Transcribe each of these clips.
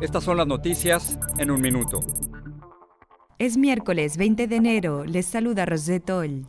estas son las noticias en un minuto. Es miércoles 20 de enero, les saluda Rosetol.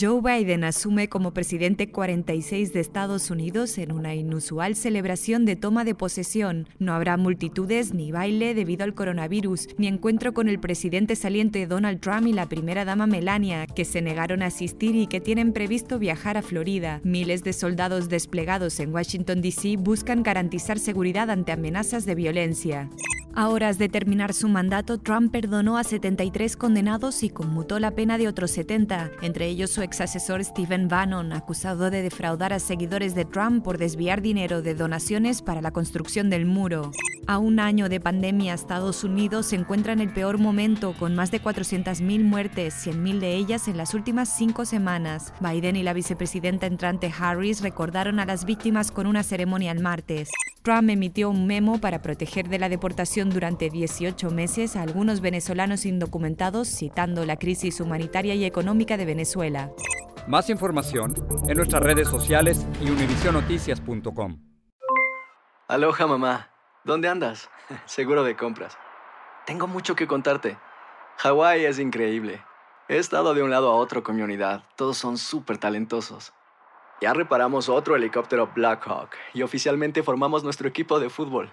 Joe Biden asume como presidente 46 de Estados Unidos en una inusual celebración de toma de posesión. No habrá multitudes ni baile debido al coronavirus, ni encuentro con el presidente saliente Donald Trump y la primera dama Melania, que se negaron a asistir y que tienen previsto viajar a Florida. Miles de soldados desplegados en Washington, D.C. buscan garantizar seguridad ante amenazas de violencia. A horas de terminar su mandato, Trump perdonó a 73 condenados y conmutó la pena de otros 70, entre ellos su ex asesor Stephen Bannon, acusado de defraudar a seguidores de Trump por desviar dinero de donaciones para la construcción del muro. A un año de pandemia, Estados Unidos se encuentra en el peor momento, con más de 400.000 muertes, 100.000 de ellas en las últimas cinco semanas. Biden y la vicepresidenta entrante Harris recordaron a las víctimas con una ceremonia el martes. Trump emitió un memo para proteger de la deportación durante 18 meses a algunos venezolanos indocumentados, citando la crisis humanitaria y económica de Venezuela. Más información en nuestras redes sociales y univisionoticias.com. Aloha mamá. ¿Dónde andas? Seguro de compras. Tengo mucho que contarte. Hawái es increíble. He estado de un lado a otro con mi unidad. Todos son súper talentosos. Ya reparamos otro helicóptero Blackhawk y oficialmente formamos nuestro equipo de fútbol.